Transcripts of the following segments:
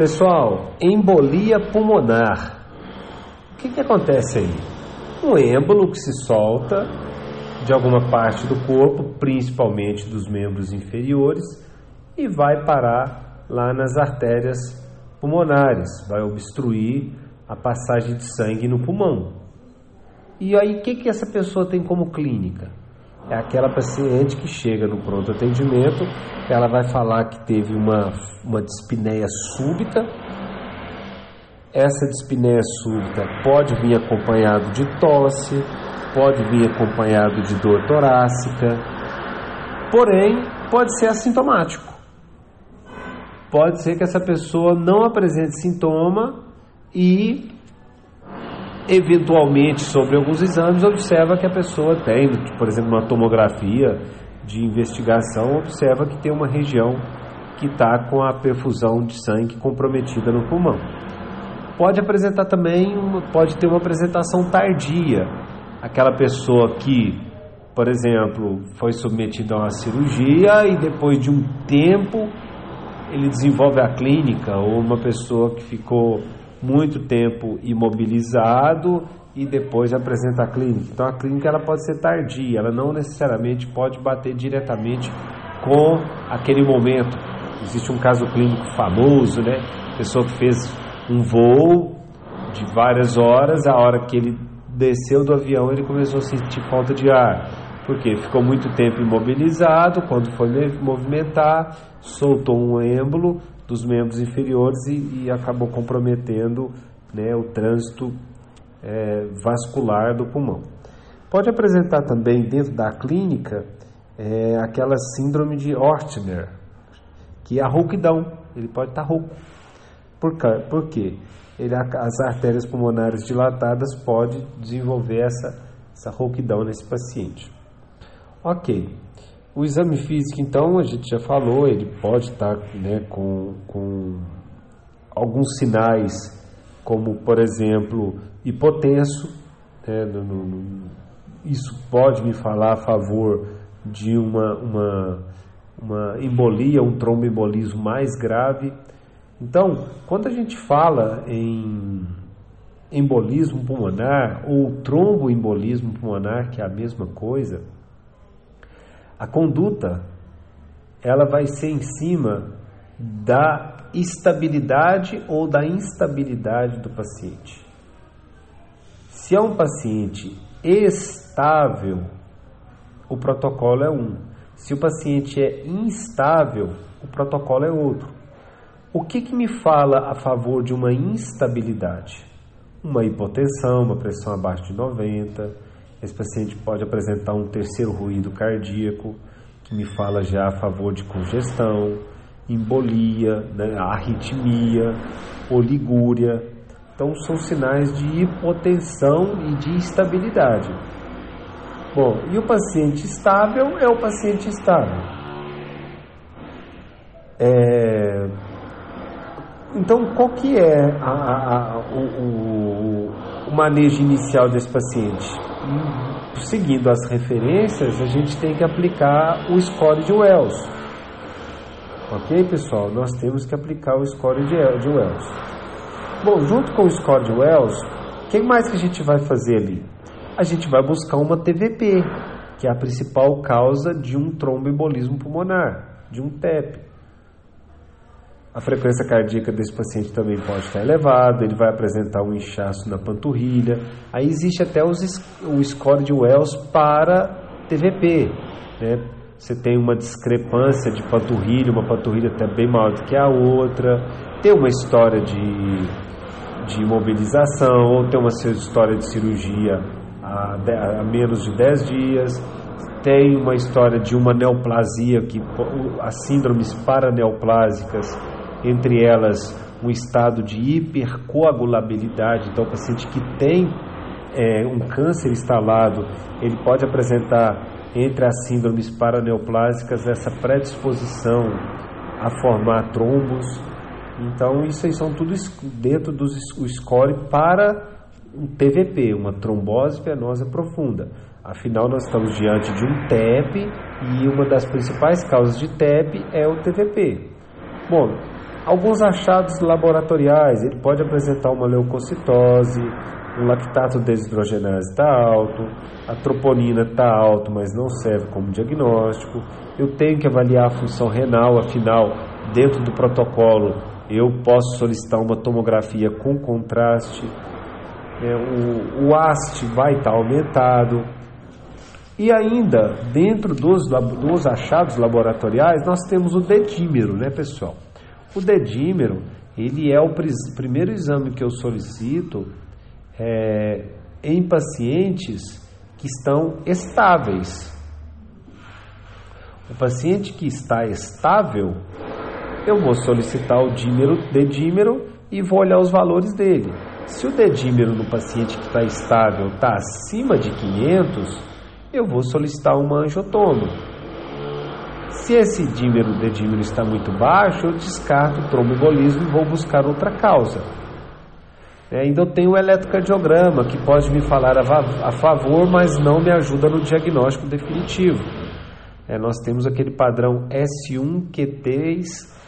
Pessoal, embolia pulmonar. O que, que acontece aí? Um êmbolo que se solta de alguma parte do corpo, principalmente dos membros inferiores, e vai parar lá nas artérias pulmonares, vai obstruir a passagem de sangue no pulmão. E aí, o que, que essa pessoa tem como clínica? É aquela paciente que chega no pronto atendimento, ela vai falar que teve uma, uma dispneia súbita. Essa dispneia súbita pode vir acompanhado de tosse, pode vir acompanhado de dor torácica, porém pode ser assintomático. Pode ser que essa pessoa não apresente sintoma e eventualmente sobre alguns exames observa que a pessoa tem, por exemplo, uma tomografia de investigação, observa que tem uma região que está com a perfusão de sangue comprometida no pulmão. Pode apresentar também, pode ter uma apresentação tardia, aquela pessoa que, por exemplo, foi submetida a uma cirurgia e depois de um tempo ele desenvolve a clínica, ou uma pessoa que ficou muito tempo imobilizado e depois apresenta a clínica. Então a clínica ela pode ser tardia, ela não necessariamente pode bater diretamente com aquele momento. Existe um caso clínico famoso, né? Pessoa que fez um voo de várias horas, a hora que ele desceu do avião, ele começou a sentir falta de ar. Porque ficou muito tempo imobilizado, quando foi movimentar, soltou um êmbolo, dos membros inferiores e, e acabou comprometendo né, o trânsito é, vascular do pulmão. Pode apresentar também dentro da clínica é, aquela síndrome de Ortner, que é a rouquidão. Ele pode estar rouco. Por, por quê? Ele, as artérias pulmonares dilatadas podem desenvolver essa, essa rouquidão nesse paciente. Ok. O exame físico, então, a gente já falou, ele pode estar né, com, com alguns sinais, como, por exemplo, hipotenso. Né, no, no, isso pode me falar a favor de uma, uma, uma embolia, um tromboembolismo mais grave. Então, quando a gente fala em embolismo pulmonar ou tromboembolismo pulmonar, que é a mesma coisa, a conduta ela vai ser em cima da estabilidade ou da instabilidade do paciente. Se é um paciente estável, o protocolo é um. Se o paciente é instável, o protocolo é outro. O que, que me fala a favor de uma instabilidade? Uma hipotensão, uma pressão abaixo de 90, esse paciente pode apresentar um terceiro ruído cardíaco, que me fala já a favor de congestão, embolia, né, arritmia, oligúria. Então, são sinais de hipotensão e de instabilidade. Bom, e o paciente estável é o paciente estável. É... Então, qual que é a, a, a, o, o, o manejo inicial desse paciente? Seguindo as referências, a gente tem que aplicar o score de Wells. Ok, pessoal? Nós temos que aplicar o score de Wells. Bom, junto com o score de Wells, o que mais que a gente vai fazer ali? A gente vai buscar uma TVP, que é a principal causa de um tromboembolismo pulmonar, de um TEP. A frequência cardíaca desse paciente também pode estar elevada, ele vai apresentar um inchaço na panturrilha. Aí existe até os, o score de Wells para TVP. Né? Você tem uma discrepância de panturrilha, uma panturrilha até bem maior do que a outra, tem uma história de, de imobilização, ou tem uma história de cirurgia há menos de 10 dias, tem uma história de uma neoplasia, que, as síndromes paraneoplásicas entre elas um estado de hipercoagulabilidade, então o paciente que tem é, um câncer instalado, ele pode apresentar entre as síndromes paraneoplásicas essa predisposição a formar trombos. Então isso aí são tudo dentro do score para um PVP, uma trombose venosa profunda. Afinal, nós estamos diante de um TEP e uma das principais causas de TEP é o TVP. Bom, alguns achados laboratoriais, ele pode apresentar uma leucocitose, o lactato desidrogenase está alto, a troponina está alto, mas não serve como diagnóstico. Eu tenho que avaliar a função renal, afinal, dentro do protocolo, eu posso solicitar uma tomografia com contraste. É, o, o AST vai estar tá aumentado. E ainda, dentro dos, dos achados laboratoriais, nós temos o dedímero, né, pessoal? O dedímero, ele é o primeiro exame que eu solicito é, em pacientes que estão estáveis. O paciente que está estável, eu vou solicitar o dímero, dedímero e vou olhar os valores dele. Se o dedímero no paciente que está estável está acima de 500, eu vou solicitar uma angiotomo. Se esse dímero, dedímero está muito baixo, eu descarto o tromboembolismo e vou buscar outra causa. É, ainda eu tenho o eletrocardiograma, que pode me falar a, a, favor, mas não me ajuda no diagnóstico definitivo. É, nós temos aquele padrão S1Q3,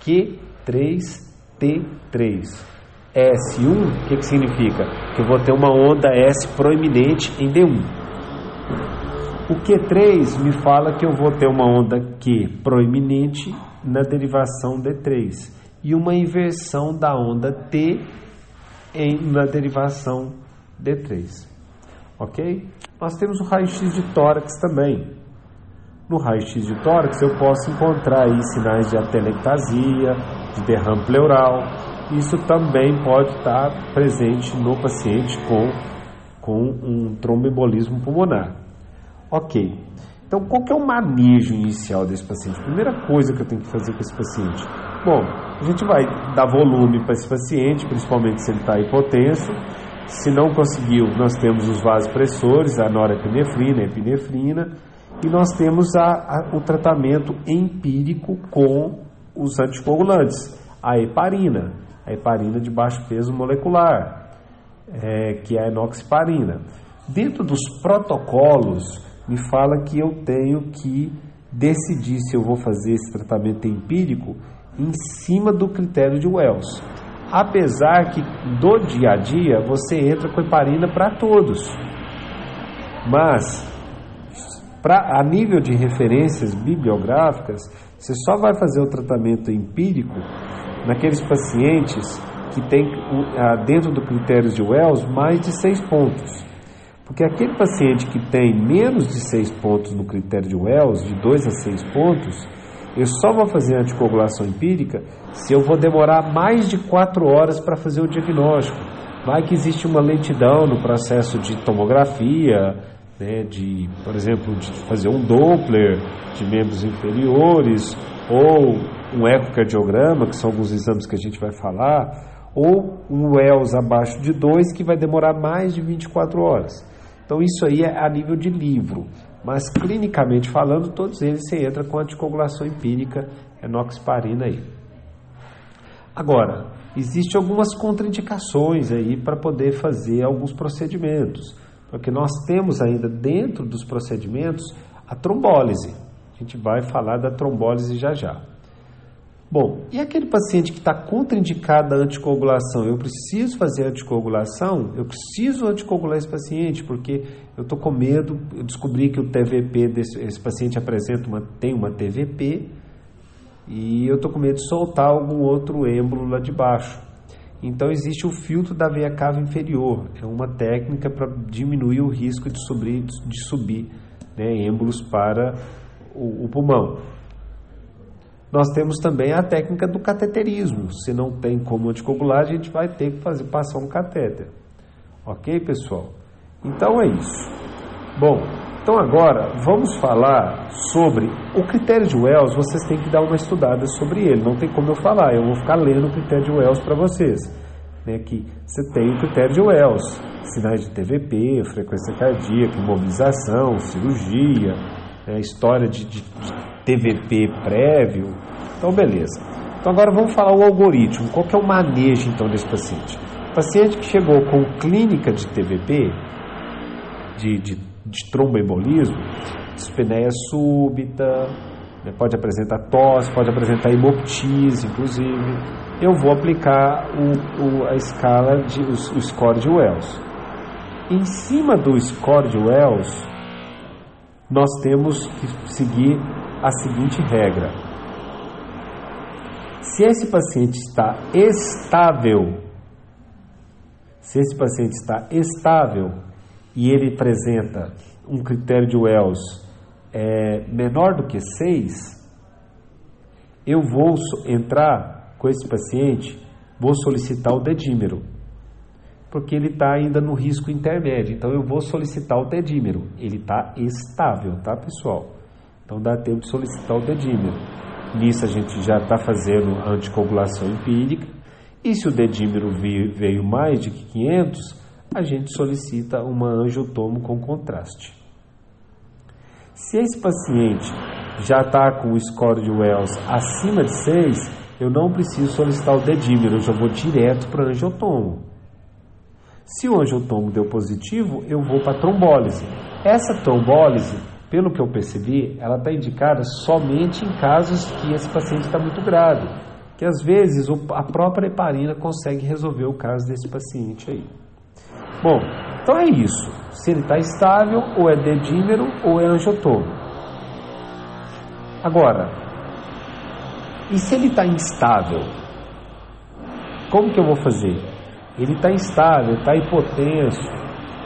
Q3T3. S1, o que, que significa? Que eu vou ter uma onda S proeminente em D1. O Q3 me fala que eu vou ter uma onda Q proeminente na derivação D3 e uma inversão da onda T em, na derivação D3. Ok? Nós temos o raio-x de tórax também. No raio-x de tórax eu posso encontrar aí sinais de atelectasia, de derrame pleural. Isso também pode estar presente no paciente com, com um tromboembolismo pulmonar. Ok. Então, qual que é o manejo inicial desse paciente? Primeira coisa que eu tenho que fazer com esse paciente. Bom, a gente vai dar volume para esse paciente, principalmente se ele está hipotenso. Se não conseguiu, nós temos os vasopressores, a norepinefrina, a epinefrina, e nós temos a, a, o tratamento empírico com os anticoagulantes, a heparina, a heparina de baixo peso molecular, é, que é a enoxaparina. Dentro dos protocolos me fala que eu tenho que decidir se eu vou fazer esse tratamento empírico em cima do critério de Wells. Apesar que do dia a dia você entra com heparina para todos. Mas pra, a nível de referências bibliográficas, você só vai fazer o tratamento empírico naqueles pacientes que têm dentro do critério de Wells mais de seis pontos. Porque aquele paciente que tem menos de 6 pontos no critério de Wells, de 2 a 6 pontos, eu só vou fazer anticoagulação empírica se eu vou demorar mais de 4 horas para fazer o diagnóstico. Vai que existe uma lentidão no processo de tomografia, né, de, por exemplo, de fazer um Doppler de membros inferiores ou um ecocardiograma, que são alguns exames que a gente vai falar, ou um Wells abaixo de 2 que vai demorar mais de 24 horas. Então isso aí é a nível de livro, mas clinicamente falando, todos eles você entra com anticoagulação empírica, enoxaparina aí. Agora, existem algumas contraindicações aí para poder fazer alguns procedimentos, porque nós temos ainda dentro dos procedimentos a trombólise. A gente vai falar da trombólise já já. Bom, e aquele paciente que está contraindicado a anticoagulação? Eu preciso fazer anticoagulação? Eu preciso anticoagular esse paciente porque eu estou com medo. Eu descobri que o TVP desse esse paciente apresenta uma, tem uma TVP e eu estou com medo de soltar algum outro êmbolo lá de baixo. Então existe o filtro da veia cava inferior. É uma técnica para diminuir o risco de subir, de subir né, êmbolos para o, o pulmão. Nós temos também a técnica do cateterismo. Se não tem como anticoagular, a gente vai ter que fazer, passar um catéter. Ok, pessoal? Então é isso. Bom, então agora vamos falar sobre o critério de Wells. Vocês têm que dar uma estudada sobre ele. Não tem como eu falar. Eu vou ficar lendo o critério de Wells para vocês. Né, que você tem o critério de Wells, sinais de TVP, frequência cardíaca, imobilização, cirurgia, né, história de, de, de TVP prévio. Então, beleza. Então, agora vamos falar o algoritmo. Qual que é o manejo, então, desse paciente? O paciente que chegou com clínica de TVP, de, de, de tromboembolismo, dispneia súbita, né, pode apresentar tosse, pode apresentar hemoptise, inclusive. eu vou aplicar o, o, a escala de o, o score de Wells. Em cima do score de Wells, nós temos que seguir a seguinte regra: se esse paciente está estável, se esse paciente está estável e ele apresenta um critério de Wells é, menor do que 6, eu vou entrar com esse paciente, vou solicitar o dedímero, porque ele está ainda no risco intermédio. Então eu vou solicitar o dedímero. Ele está estável, tá, pessoal? Então dá tempo de solicitar o dedímero. Nisso a gente já está fazendo a anticoagulação empírica. E se o dedímero veio mais de 500, a gente solicita uma angiotomo com contraste. Se esse paciente já está com o score de Wells acima de 6, eu não preciso solicitar o dedímero, eu já vou direto para angiotomo. Se o angiotomo deu positivo, eu vou para trombólise. Essa trombólise, pelo que eu percebi, ela está indicada somente em casos que esse paciente está muito grave, que às vezes a própria heparina consegue resolver o caso desse paciente aí. Bom, então é isso. Se ele está estável, ou é dedímero ou é angiotomo. Agora, e se ele está instável? Como que eu vou fazer? Ele está instável, está hipotenso.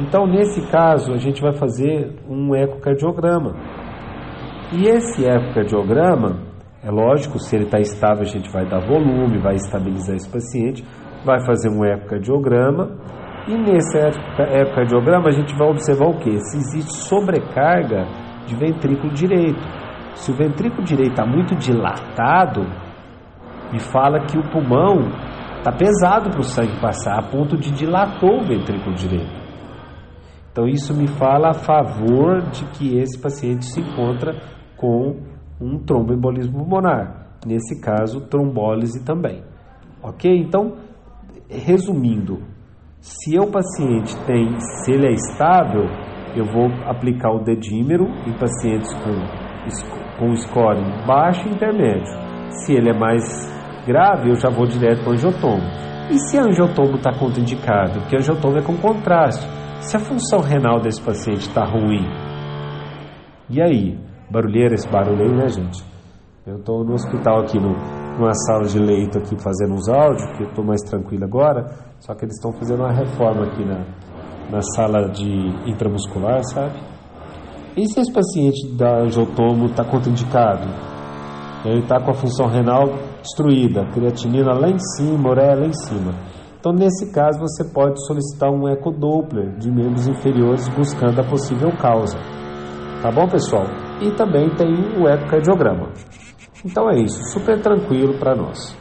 Então, nesse caso, a gente vai fazer um ecocardiograma. E esse ecocardiograma, é lógico, se ele está estável, a gente vai dar volume, vai estabilizar esse paciente, vai fazer um ecocardiograma e nesse ecocardiograma a gente vai observar o que? Se existe sobrecarga de ventrículo direito. Se o ventrículo direito está muito dilatado, me fala que o pulmão está pesado para o sangue passar, a ponto de dilatou o ventrículo direito. Então isso me fala a favor de que esse paciente se encontra com um tromboembolismo pulmonar. Nesse caso, trombólise também. Ok? Então, resumindo, se o paciente tem, se ele é estável, eu vou aplicar o dedímero em pacientes com, com score baixo e intermédio. Se ele é mais grave, eu já vou direto para o angiotomo. E se a angiotomo está contraindicado? Porque a angiotomo é com contraste. Se a função renal desse paciente está ruim, e aí? Barulheira esse barulho aí, né, gente? Eu estou no hospital aqui, no, numa sala de leito aqui fazendo uns áudios, porque eu estou mais tranquilo agora, só que eles estão fazendo uma reforma aqui na, na sala de intramuscular, sabe? E se esse paciente da angiotomo está contraindicado? Ele está com a função renal destruída, creatinina lá em cima, ureia lá em cima. Então, nesse caso, você pode solicitar um ecodoppler de membros inferiores buscando a possível causa. Tá bom, pessoal? E também tem o ecocardiograma. Então é isso, super tranquilo para nós.